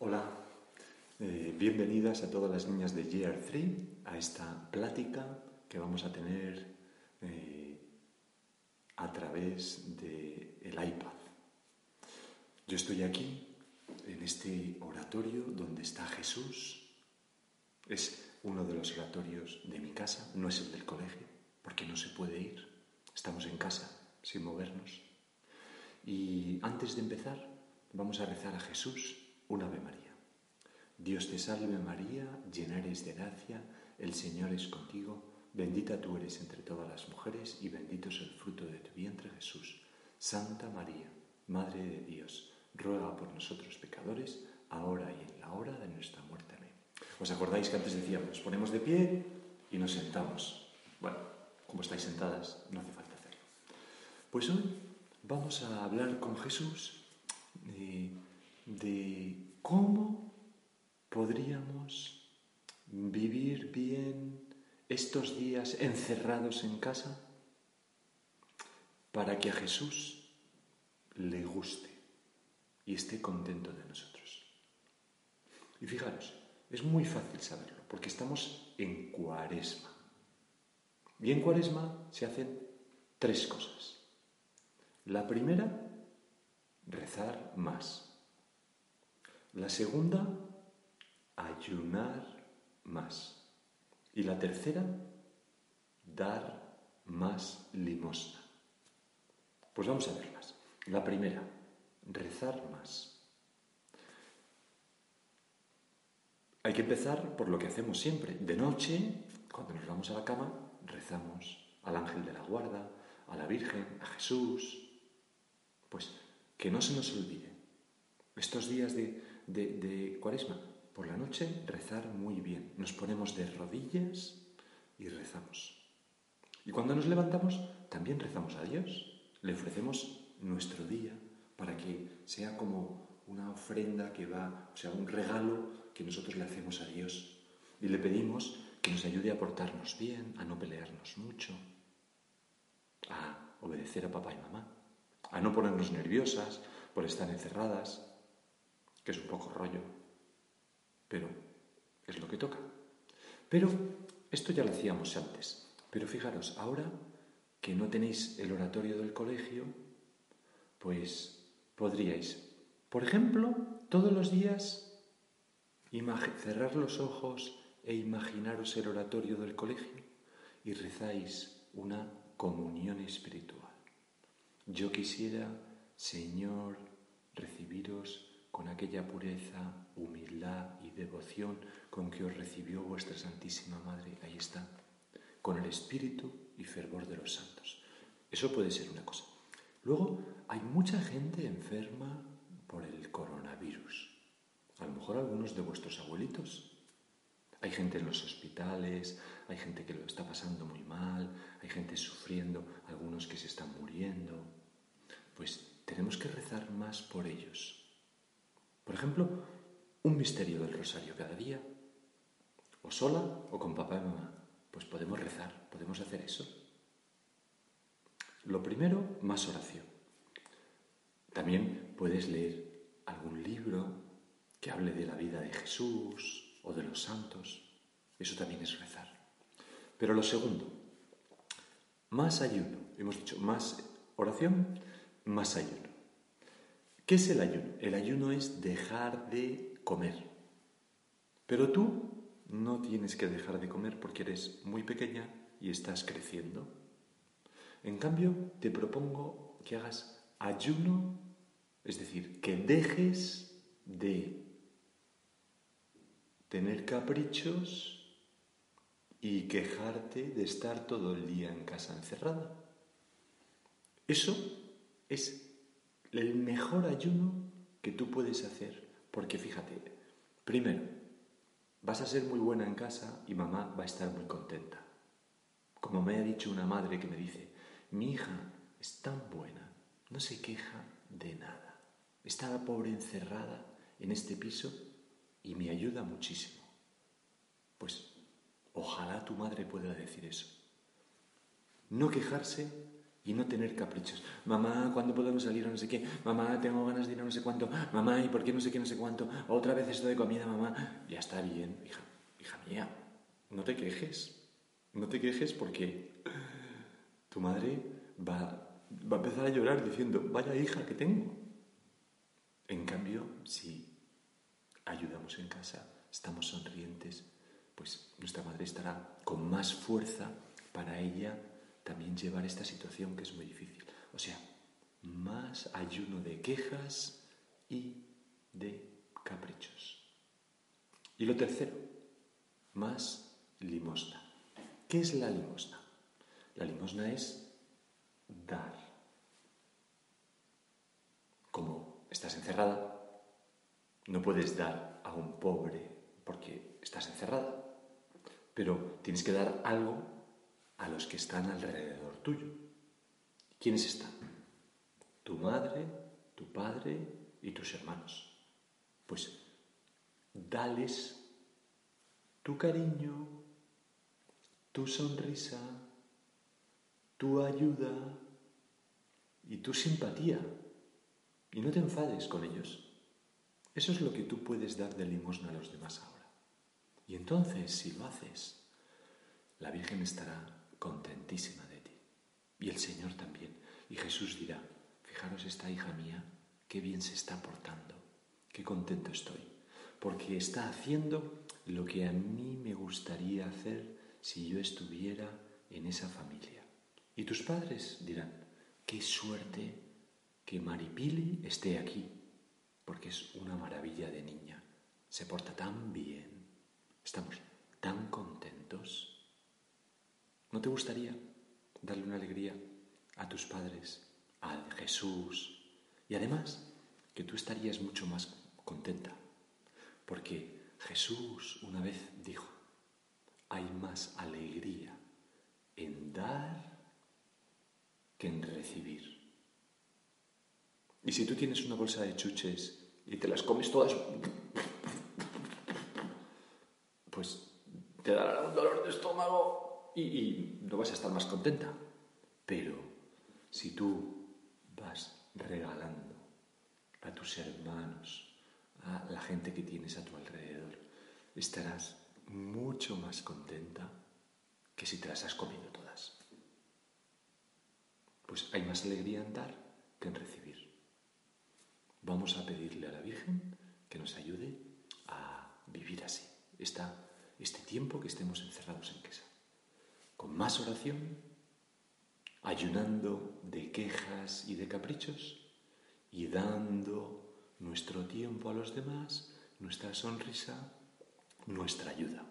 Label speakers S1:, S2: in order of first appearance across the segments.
S1: Hola, eh, bienvenidas a todas las niñas de Year 3 a esta plática que vamos a tener eh, a través del iPad. Yo estoy aquí en este oratorio donde está Jesús. Es uno de los oratorios de mi casa, no es el del colegio, porque no se puede ir. Estamos en casa, sin movernos. Y antes de empezar, vamos a rezar a Jesús un Ave María. Dios te salve María, llena eres de gracia, el Señor es contigo, bendita tú eres entre todas las mujeres y bendito es el fruto de tu vientre Jesús. Santa María, Madre de Dios, ruega por nosotros pecadores, ahora y en la hora de nuestra muerte. Amén. ¿Os acordáis que antes decíamos, nos ponemos de pie y nos sentamos? Bueno, como estáis sentadas, no hace falta hacerlo. Pues hoy vamos a hablar con Jesús. Eh, de cómo podríamos vivir bien estos días encerrados en casa para que a Jesús le guste y esté contento de nosotros. Y fijaros, es muy fácil saberlo, porque estamos en cuaresma. Y en cuaresma se hacen tres cosas. La primera, rezar más. La segunda, ayunar más. Y la tercera, dar más limosna. Pues vamos a verlas. La primera, rezar más. Hay que empezar por lo que hacemos siempre. De noche, cuando nos vamos a la cama, rezamos al ángel de la guarda, a la Virgen, a Jesús. Pues que no se nos olvide estos días de de, cuaresma. Por la noche rezar muy bien. Nos ponemos de rodillas y rezamos. Y cuando nos levantamos, también rezamos a Dios. Le ofrecemos nuestro día para que sea como una ofrenda que va, o sea, un regalo que nosotros le hacemos a Dios. Y le pedimos que nos ayude a portarnos bien, a no pelearnos mucho, a obedecer a papá y mamá, a no ponernos nerviosas por estar encerradas, que es un poco rollo, pero es lo que toca. Pero esto ya lo hacíamos antes. Pero fijaros, ahora que no tenéis el oratorio del colegio, pues podríais, por ejemplo, todos los días cerrar los ojos e imaginaros el oratorio del colegio y rezáis una comunión espiritual. Yo quisiera, Señor, recibiros con aquella pureza, humildad y devoción con que os recibió vuestra Santísima Madre, ahí está, con el espíritu y fervor de los santos. Eso puede ser una cosa. Luego, hay mucha gente enferma por el coronavirus. A lo mejor algunos de vuestros abuelitos. Hay gente en los hospitales, hay gente que lo está pasando muy mal, hay gente sufriendo, algunos que se están muriendo. Pues tenemos que rezar más por ellos, por ejemplo, un misterio del rosario cada día, o sola o con papá y mamá. Pues podemos rezar, podemos hacer eso. Lo primero, más oración. También puedes leer algún libro que hable de la vida de Jesús o de los santos. Eso también es rezar. Pero lo segundo, más ayuno. Hemos dicho más oración, más ayuno. ¿Qué es el ayuno? El ayuno es dejar de comer. Pero tú no tienes que dejar de comer porque eres muy pequeña y estás creciendo. En cambio, te propongo que hagas ayuno, es decir, que dejes de tener caprichos y quejarte de estar todo el día en casa encerrada. Eso es el mejor ayuno que tú puedes hacer. Porque fíjate, primero, vas a ser muy buena en casa y mamá va a estar muy contenta. Como me ha dicho una madre que me dice, mi hija es tan buena, no se queja de nada. Está la pobre encerrada en este piso y me ayuda muchísimo. Pues ojalá tu madre pueda decir eso. No quejarse y no tener caprichos. Mamá, ¿cuándo podemos salir o no sé qué? Mamá, tengo ganas de ir a no sé cuánto. Mamá, ¿y por qué no sé qué, no sé cuánto? Otra vez esto de comida, mamá. Ya está bien, hija, hija mía. No te quejes. No te quejes porque tu madre va, va a empezar a llorar diciendo, vaya hija que tengo. En cambio, si ayudamos en casa, estamos sonrientes, pues nuestra madre estará con más fuerza para ella también llevar esta situación que es muy difícil. O sea, más ayuno de quejas y de caprichos. Y lo tercero, más limosna. ¿Qué es la limosna? La limosna es dar. Como estás encerrada, no puedes dar a un pobre porque estás encerrada, pero tienes que dar algo a los que están alrededor tuyo. ¿Quiénes están? Tu madre, tu padre y tus hermanos. Pues dales tu cariño, tu sonrisa, tu ayuda y tu simpatía. Y no te enfades con ellos. Eso es lo que tú puedes dar de limosna a los demás ahora. Y entonces, si lo haces, la Virgen estará contentísima de ti. Y el Señor también. Y Jesús dirá, fijaros esta hija mía, qué bien se está portando, qué contento estoy, porque está haciendo lo que a mí me gustaría hacer si yo estuviera en esa familia. Y tus padres dirán, qué suerte que Maripili esté aquí, porque es una maravilla de niña, se porta tan bien, estamos tan contentos. ¿No te gustaría darle una alegría a tus padres, a Jesús? Y además, que tú estarías mucho más contenta, porque Jesús una vez dijo, hay más alegría en dar que en recibir. Y si tú tienes una bolsa de chuches y te las comes todas, pues te dará un dolor de estómago y, no vas a estar más contenta. Pero si tú vas regalando a tus hermanos, a la gente que tienes a tu alrededor, estarás mucho más contenta que si te las has comido todas. Pues hay más alegría en dar que en recibir. Vamos a pedirle a la Virgen que nos ayude a vivir así, este tiempo que estemos encerrados en casa con más oración, ayunando de quejas y de caprichos y dando nuestro tiempo a los demás, nuestra sonrisa, nuestra ayuda.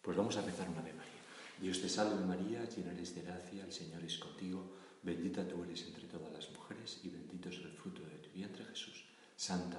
S1: Pues vamos a rezar una vez María. Dios te salve María, llena eres de gracia, el Señor es contigo, bendita tú eres entre todas las mujeres y bendito es el fruto de tu vientre Jesús. Santa